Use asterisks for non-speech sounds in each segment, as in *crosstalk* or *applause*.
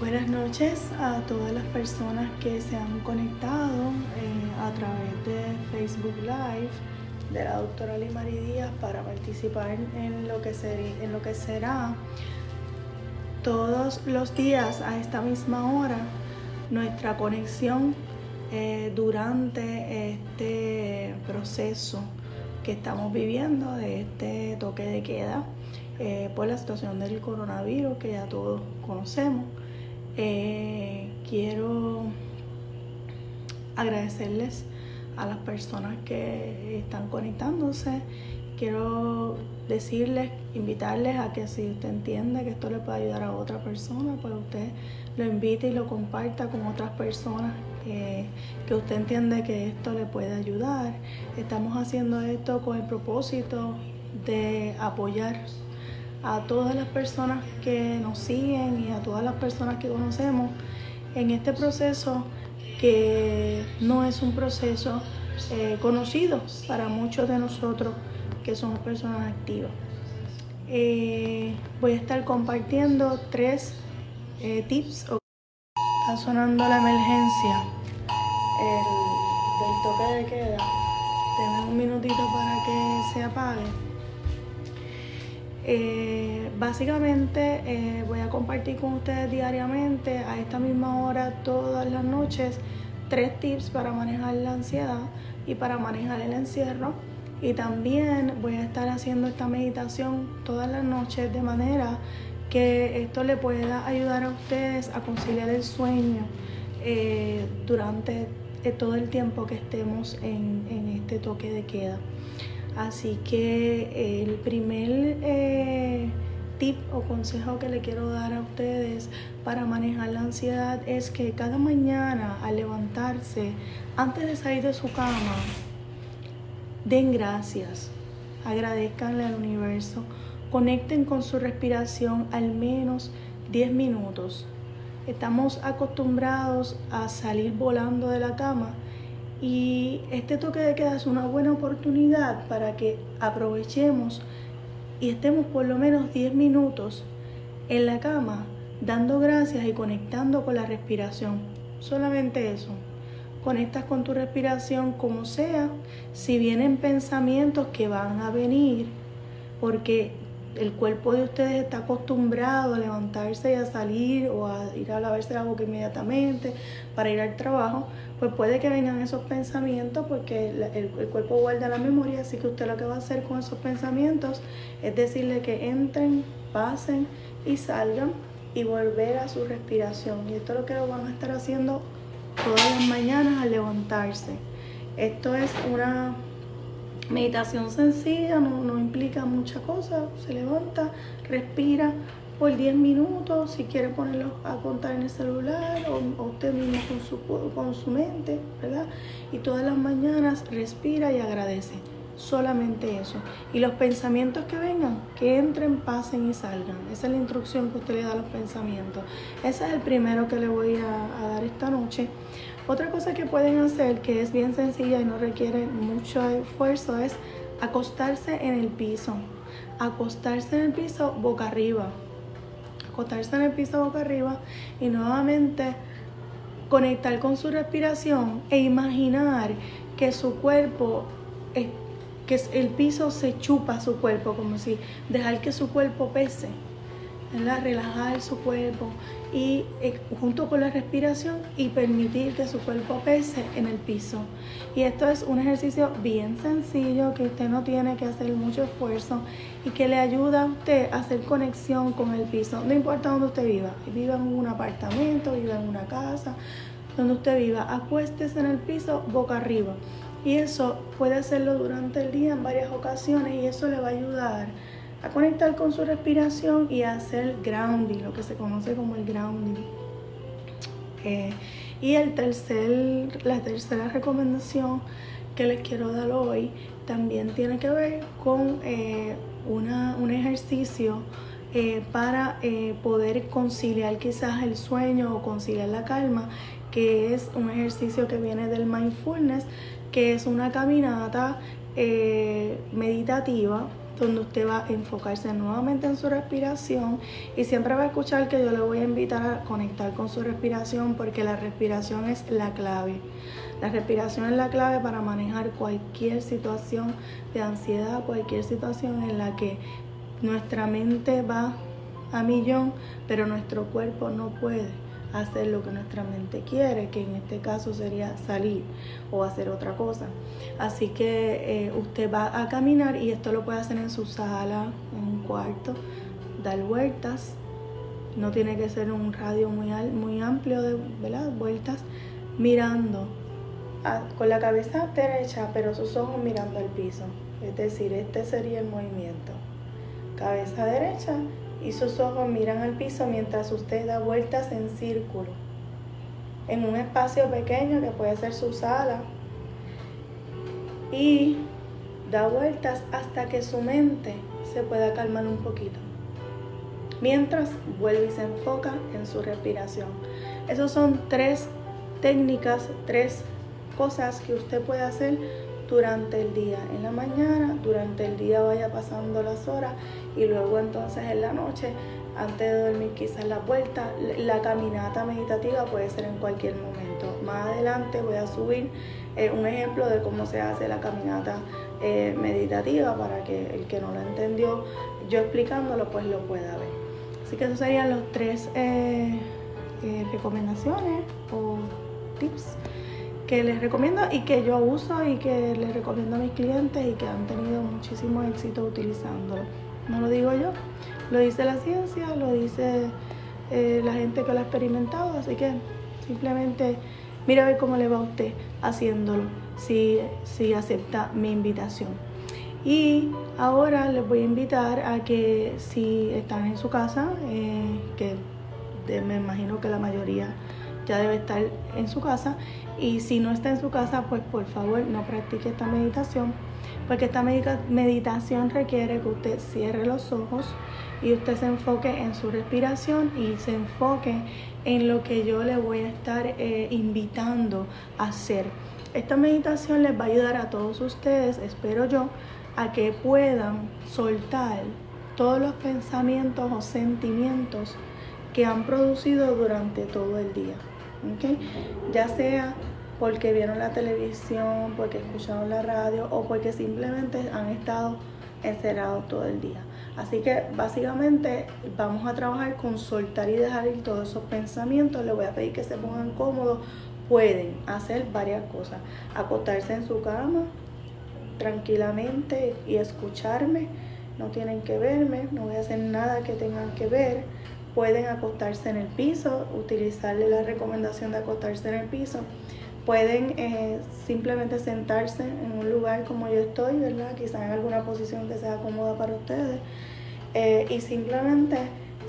Buenas noches a todas las personas que se han conectado eh, a través de Facebook Live de la doctora Limari Díaz para participar en lo, que será todos los días a esta misma hora nuestra conexión eh, durante este proceso que estamos viviendo de este toque de queda eh, por la situación del coronavirus que ya todos conocemos. Eh, quiero agradecerles a las personas que están conectándose. Quiero decirles, invitarles a que si usted entiende que esto le puede ayudar a otra persona, pues usted lo invite y lo comparta con otras personas que usted entiende que esto le puede ayudar. Estamos haciendo esto con el propósito de apoyar a todas las personas que nos siguen y a todas las personas que conocemos en este proceso que no es un proceso eh, conocido para muchos de nosotros que somos personas activas. Eh, voy a estar compartiendo tres eh, tips. Está sonando la emergencia del toque de queda. Tengo un minutito para que se apague. Eh, básicamente eh, voy a compartir con ustedes diariamente a esta misma hora todas las noches tres tips para manejar la ansiedad y para manejar el encierro y también voy a estar haciendo esta meditación todas las noches de manera que esto le pueda ayudar a ustedes a conciliar el sueño eh, durante todo el tiempo que estemos en este toque de queda. Así que el primer eh, tip o consejo que le quiero dar a ustedes para manejar la ansiedad es que cada mañana al levantarse, antes de salir de su cama, den gracias, agradezcanle al universo, conecten con su respiración al menos 10 minutos. Estamos acostumbrados a salir volando de la cama y este toque de queda es una buena oportunidad para que aprovechemos y estemos por lo menos 10 minutos en la cama dando gracias y conectando con la respiración. Solamente eso. Conectas con tu respiración como sea. Si vienen pensamientos que van a venir, porque el cuerpo de ustedes está acostumbrado a levantarse y a salir o a ir a lavarse la boca inmediatamente para ir al trabajo, pues puede que vengan esos pensamientos porque el, cuerpo guarda la memoria, así que usted lo que va a hacer con esos pensamientos es decirle que entren, pasen y salgan y volver a su respiración. Y esto es lo que lo van a estar haciendo todas las mañanas al levantarse. Esto es una meditación sencilla, no, no implica mucha cosa. Se levanta, respira, por 10 minutos, si quiere ponerlo a contar en el celular o, usted mismo con su, con su mente, ¿verdad? Y todas las mañanas respira y agradece. Solamente eso. Y los pensamientos que vengan, que entren, pasen y salgan. Esa es la instrucción que usted le da a los pensamientos. Ese es el primero que le voy a, a dar esta noche. Otra cosa que pueden hacer, que es bien sencilla y no requiere mucho esfuerzo, es acostarse en el piso. Acostarse en el piso boca arriba acostarse en el piso boca arriba y nuevamente conectar con su respiración e imaginar que su cuerpo, que el piso se chupa su cuerpo, como si dejar que su cuerpo pese, relajar su cuerpo y eh, junto con la respiración y permitir que su cuerpo pese en el piso. Y esto es un ejercicio bien sencillo que usted no tiene que hacer mucho esfuerzo y que le ayuda a usted a hacer conexión con el piso. No importa dónde usted viva, viva en un apartamento, viva en una casa, donde usted viva, acuéstese en el piso boca arriba. Y eso puede hacerlo durante el día en varias ocasiones y eso le va a ayudar a conectar con su respiración y a hacer grounding, lo que se conoce como el grounding. Eh, y el tercer, la tercera recomendación que les quiero dar hoy también tiene que ver con eh, un ejercicio eh, para poder conciliar quizás el sueño o conciliar la calma, que es un ejercicio que viene del mindfulness, que es una caminata meditativa donde usted va a enfocarse nuevamente en su respiración y siempre va a escuchar que yo le voy a invitar a conectar con su respiración porque la respiración es la clave. La respiración es la clave para manejar cualquier situación de ansiedad, cualquier situación en la que nuestra mente va a millón, pero nuestro cuerpo no puede hacer lo que nuestra mente quiere, que en este caso sería salir o hacer otra cosa. Así que eh, usted va a caminar y esto lo puede hacer en su sala, en un cuarto, dar vueltas. No tiene que ser un radio muy, muy amplio de vueltas, mirando con la cabeza derecha, pero sus ojos mirando al piso. Es decir, este sería el movimiento. Cabeza derecha y sus ojos miran al piso mientras usted da vueltas en círculo, en un espacio pequeño que puede ser su sala, y da vueltas hasta que su mente se pueda calmar un poquito. Mientras vuelve y se enfoca en su respiración. Esas son tres técnicas, tres cosas que usted puede hacer durante el día. En la mañana, durante el día vaya pasando las horas y luego entonces en la noche, antes de dormir quizás la vuelta, la caminata meditativa puede ser en cualquier momento. Más adelante voy a subir eh, un ejemplo de cómo se hace la caminata eh, meditativa para que el que no lo entendió, yo explicándolo, pues lo pueda ver. Así que esos serían los tres eh, recomendaciones o tips que les recomiendo y que yo uso y que les recomiendo a mis clientes y que han tenido muchísimo éxito utilizándolo. No lo digo yo, lo dice la ciencia, lo dice eh, la gente que lo ha experimentado, así que simplemente mira a ver cómo le va a usted haciéndolo, si, si acepta mi invitación. Y ahora les voy a invitar a que si están en su casa, eh, que me imagino que la mayoría ya debe estar en su casa, y si no está en su casa, pues por favor no practique esta meditación, porque esta meditación requiere que usted cierre los ojos y usted se enfoque en su respiración y se enfoque en lo que yo le voy a estar eh, invitando a hacer. Esta meditación les va a ayudar a todos ustedes, espero yo, a que puedan soltar todos los pensamientos o sentimientos que han producido durante todo el día. Ya sea porque vieron la televisión, porque escucharon la radio o porque simplemente han estado encerrados todo el día. Así que básicamente vamos a trabajar con soltar y dejar ir todos esos pensamientos. Les voy a pedir que se pongan cómodos. Pueden hacer varias cosas. Acostarse en su cama tranquilamente y escucharme. No tienen que verme, no voy a hacer nada que tengan que ver pueden acostarse en el piso, utilizarle la recomendación de acostarse en el piso. Pueden eh, simplemente sentarse en un lugar como yo estoy, ¿verdad? Quizás en alguna posición que sea cómoda para ustedes. Eh, y simplemente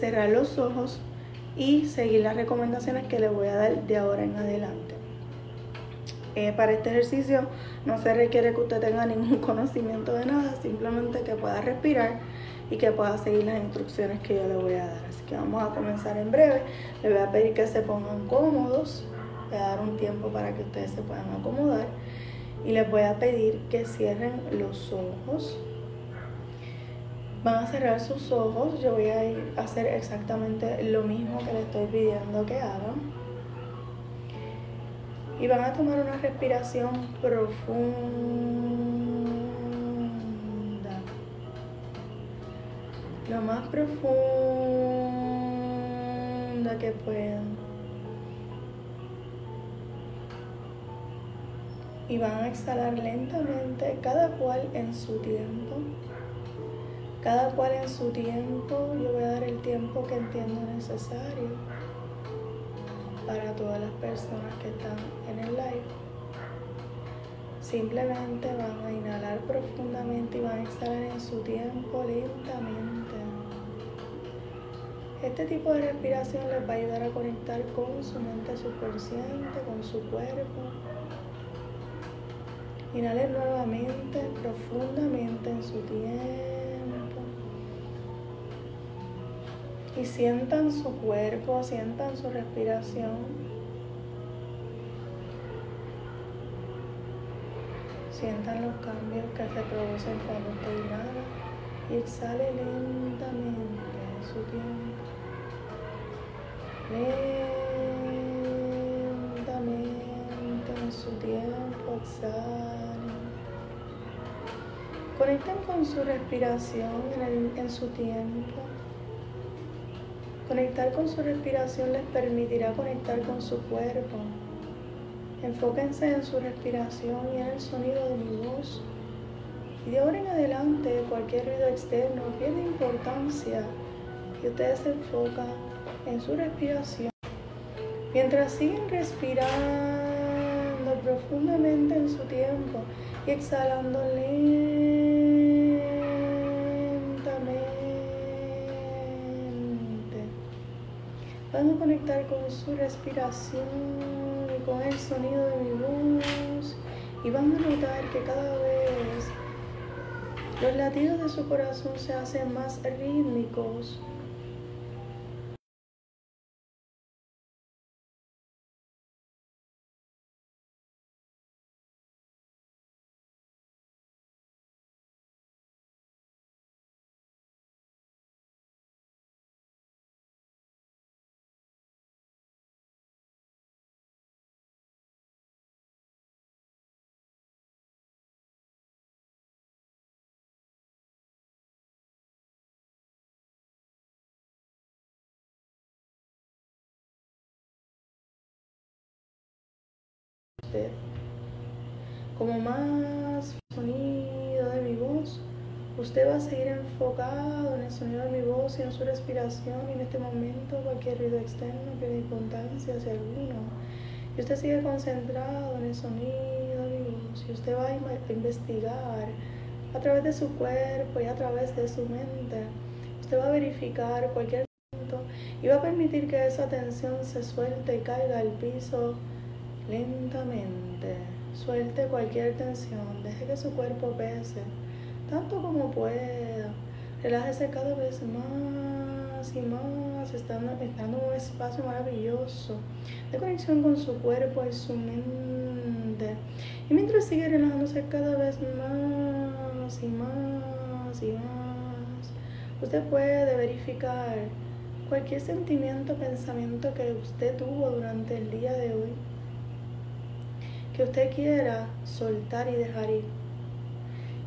cerrar los ojos y seguir las recomendaciones que les voy a dar de ahora en adelante. Eh, para este ejercicio no se requiere que usted tenga *laughs* ningún conocimiento de nada, simplemente que pueda respirar y que pueda seguir las instrucciones que yo le voy a dar. Así que vamos a comenzar en breve. Le voy a pedir que se pongan cómodos. Voy a dar un tiempo para que ustedes se puedan acomodar. Y les voy a pedir que cierren los ojos. Van a cerrar sus ojos. Yo voy a ir a hacer exactamente lo mismo que les estoy pidiendo que hagan. Y van a tomar una respiración profunda lo más profunda que puedan. Y van a exhalar lentamente, cada cual en su tiempo. Cada cual en su tiempo. Yo voy a dar el tiempo que entiendo necesario para todas las personas que están en el live. Simplemente van a inhalar profundamente y van a exhalar en su tiempo lentamente. Este tipo de respiración les va a ayudar a conectar con su mente subconsciente, con su cuerpo. Inhalen nuevamente, profundamente en su tiempo. Y sientan su cuerpo, sientan su respiración. Sientan los cambios que se producen cuando usted inhala y exhale lentamente su tiempo. Lentamente en su tiempo exhale. Conecten con su respiración en, en su tiempo. Conectar con su respiración les permitirá conectar con su cuerpo. Enfóquense en su respiración y en el sonido de mi voz. Y de ahora en adelante cualquier ruido externo pierde importancia y ustedes se enfocan en su respiración. Mientras siguen respirando profundamente en su tiempo y exhalando lentamente, van a conectar con su respiración y con el sonido de mi voz y van a notar que cada vez los latidos de su corazón se hacen más rítmicos. Como más sonido de mi voz, usted va a seguir enfocado en el sonido de mi voz y en su respiración y en este momento cualquier ruido externo pierde importancia hacia alguno. Y usted sigue concentrado en el sonido de mi voz y usted va a investigar a través de su cuerpo y a través de su mente. Usted va a verificar cualquier punto y va a permitir que esa tensión se suelte y caiga al piso lentamente. Suelte cualquier tensión, deje que su cuerpo pese tanto como pueda. Relájese cada vez más y más, estando, estando en un espacio maravilloso de conexión con su cuerpo y su mente. Y mientras sigue relajándose cada vez más y más y más, usted puede verificar cualquier sentimiento, pensamiento que usted tuvo durante el día de hoy que usted quiera soltar y dejar ir.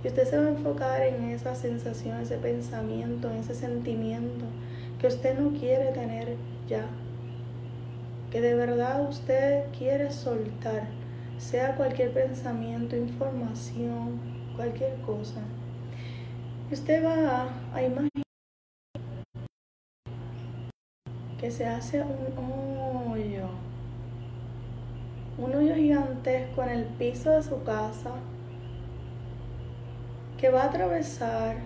Y usted se va a enfocar en esa sensación, ese pensamiento, en ese sentimiento que usted no quiere tener ya. Que de verdad usted quiere soltar, sea cualquier pensamiento, información, cualquier cosa. Y usted va a imaginar que se hace un hoyo un hoyo gigantesco en el piso de su casa que va a atravesar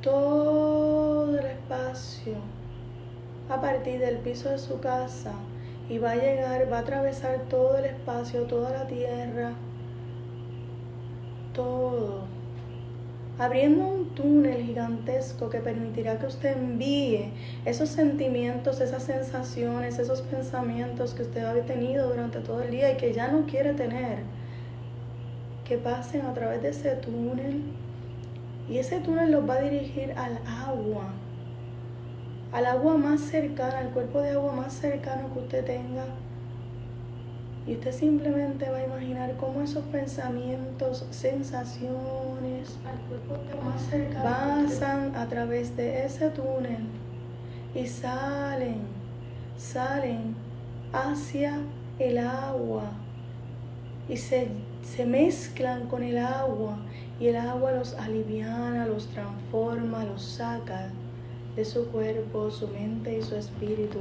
todo el espacio a partir del piso de su casa y va a llegar, va a atravesar todo el espacio, toda la tierra, todo abriendo un túnel gigantesco que permitirá que usted envíe esos sentimientos, esas sensaciones, esos pensamientos que usted ha tenido durante todo el día y que ya no quiere tener, que pasen a través de ese túnel. Y ese túnel los va a dirigir al agua, al agua más cercana, al cuerpo de agua más cercano que usted tenga y usted simplemente va a imaginar cómo esos pensamientos, sensaciones pasan a través de ese túnel y salen, salen hacia el agua. Y se, se mezclan con el agua y el agua los aliviana, los transforma, los saca de su cuerpo, su mente y su espíritu.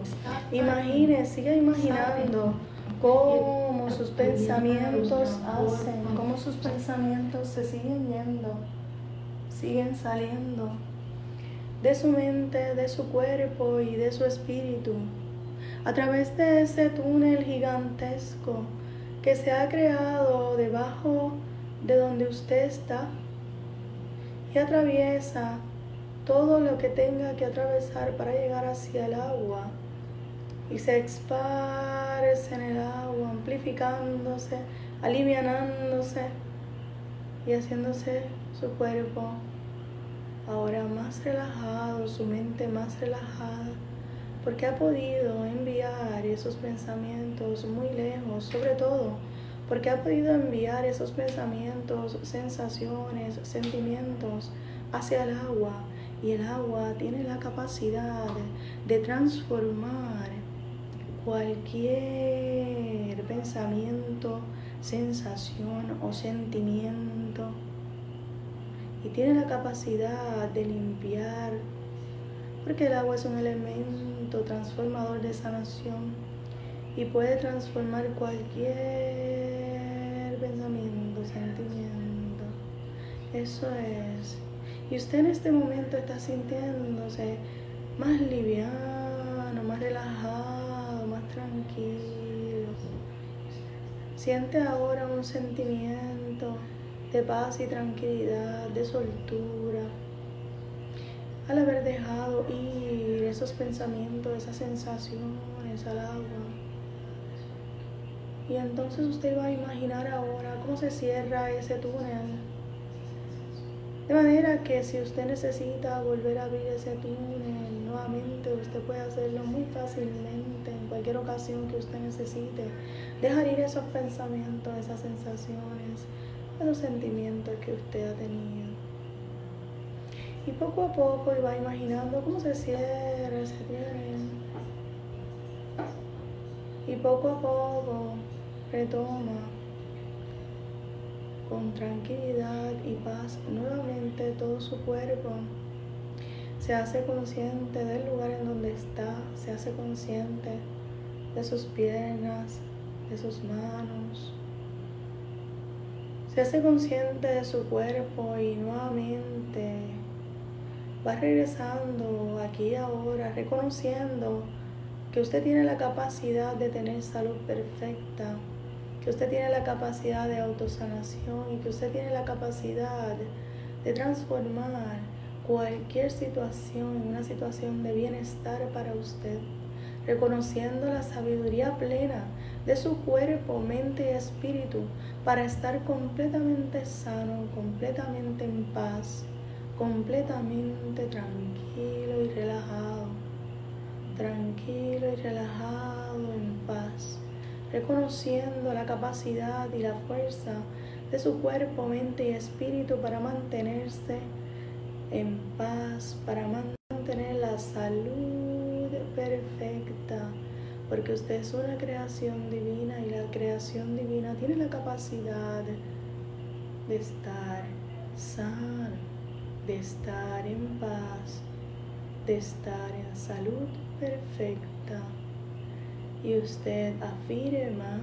Imagine, siga imaginando cómo sus pensamientos hacen, cómo sus pensamientos se siguen yendo, siguen saliendo de su mente, de su cuerpo y de su espíritu, a través de ese túnel gigantesco que se ha creado debajo de donde usted está y atraviesa todo lo que tenga que atravesar para llegar hacia el agua y se esparce en el agua, amplificándose, alivianándose y haciéndose su cuerpo ahora más relajado, su mente más relajada, porque ha podido enviar esos pensamientos muy lejos, sobre todo porque ha podido enviar esos pensamientos, sensaciones, sentimientos hacia el agua y el agua tiene la capacidad de transformar cualquier pensamiento, sensación o sentimiento y tiene la capacidad de limpiar, porque el agua es un elemento transformador de sanación y puede transformar cualquier pensamiento, sentimiento. Eso es. Y usted en este momento está sintiéndose más liviano, más relajado, tranquilo. Siente ahora un sentimiento de paz y tranquilidad, de soltura. Al haber dejado ir esos pensamientos, esas sensaciones al agua. Y entonces usted va a imaginar ahora cómo se cierra ese túnel. De manera que si usted necesita volver a abrir ese túnel nuevamente, usted puede hacerlo muy fácilmente en cualquier ocasión que usted necesite. Dejar ir esos pensamientos, esas sensaciones, los sentimientos que usted ha tenido. Y poco a poco iba imaginando cómo se cierra ese túnel. Y poco a poco retoma con tranquilidad y paz nuevamente todo su cuerpo. Se hace consciente del lugar en donde está, se hace consciente de sus piernas, de sus manos, se hace consciente de su cuerpo y nuevamente va regresando aquí ahora, reconociendo que usted tiene la capacidad de tener salud perfecta, que usted tiene la capacidad de autosanación y que usted tiene la capacidad de transformar cualquier situación en una situación de bienestar para usted, reconociendo la sabiduría plena de su cuerpo, mente y espíritu para estar completamente sano, completamente en paz, completamente tranquilo y relajado, tranquilo y relajado en paz, reconociendo la capacidad y la fuerza de su cuerpo, mente y espíritu para mantenerse en paz, para mantener la salud perfecta porque usted es una creación divina y la creación divina tiene la capacidad de estar sano, de estar en paz, de estar en salud perfecta. Y usted afirma,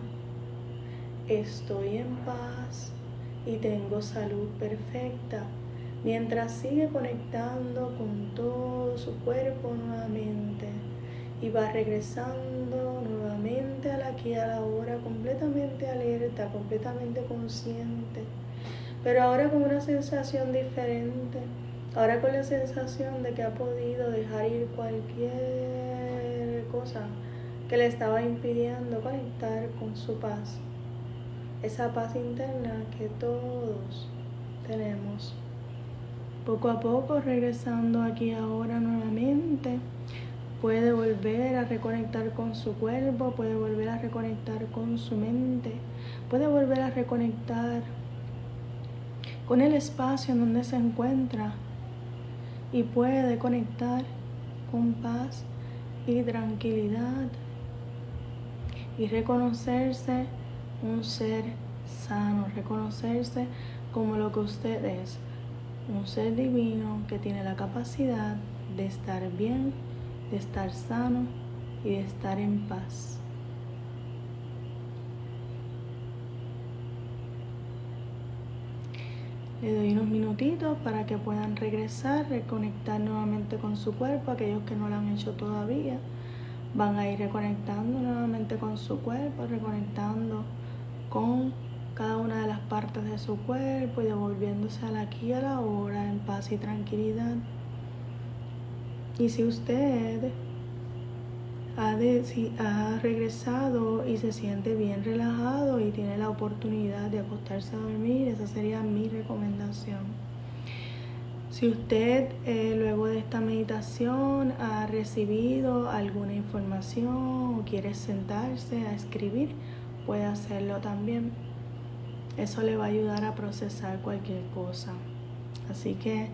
estoy en paz y tengo salud perfecta, mientras sigue conectando con todo su cuerpo nuevamente y va regresando nuevamente a la aquí a la hora, completamente alerta, completamente consciente, pero ahora con una sensación diferente, ahora con la sensación de que ha podido dejar ir cualquier cosa que le estaba impidiendo conectar con su paz, esa paz interna que todos tenemos. Poco a poco regresando aquí ahora nuevamente puede volver a reconectar con su cuerpo, puede volver a reconectar con su mente, puede volver a reconectar con el espacio en donde se encuentra y puede conectar con paz y tranquilidad y reconocerse un ser sano, reconocerse como lo que usted es, un ser divino que tiene la capacidad de estar bien de estar sano y de estar en paz. Le doy unos minutitos para que puedan regresar, reconectar nuevamente con su cuerpo. Aquellos que no lo han hecho todavía van a ir reconectando nuevamente con su cuerpo, reconectando con cada una de las partes de su cuerpo y devolviéndose aquí a la hora en paz y tranquilidad. Y si usted ha, ha regresado y se siente bien relajado y tiene la oportunidad de acostarse a dormir, esa sería mi recomendación. Si usted eh, luego de esta meditación ha recibido alguna información o quiere sentarse a escribir, puede hacerlo también. Eso le va a ayudar a procesar cualquier cosa. Así que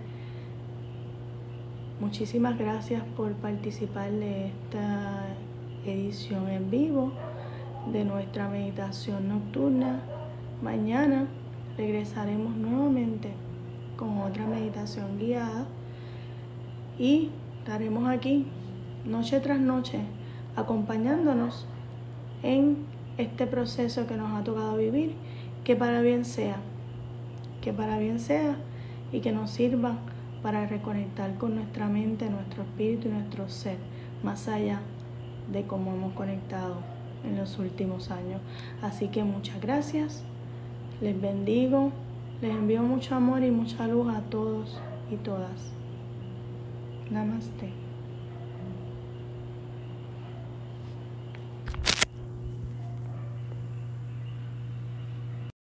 muchísimas gracias por participar de esta edición en vivo de nuestra meditación nocturna. Mañana regresaremos nuevamente con otra meditación guiada y estaremos aquí noche tras noche acompañándonos en este proceso que nos ha tocado vivir, que para bien sea, que para bien sea y que nos sirva para reconectar con nuestra mente, nuestro espíritu y nuestro ser, más allá de cómo hemos conectado en los últimos años. Así que muchas gracias, les bendigo, les envío mucho amor y mucha luz a todos y todas. Namaste.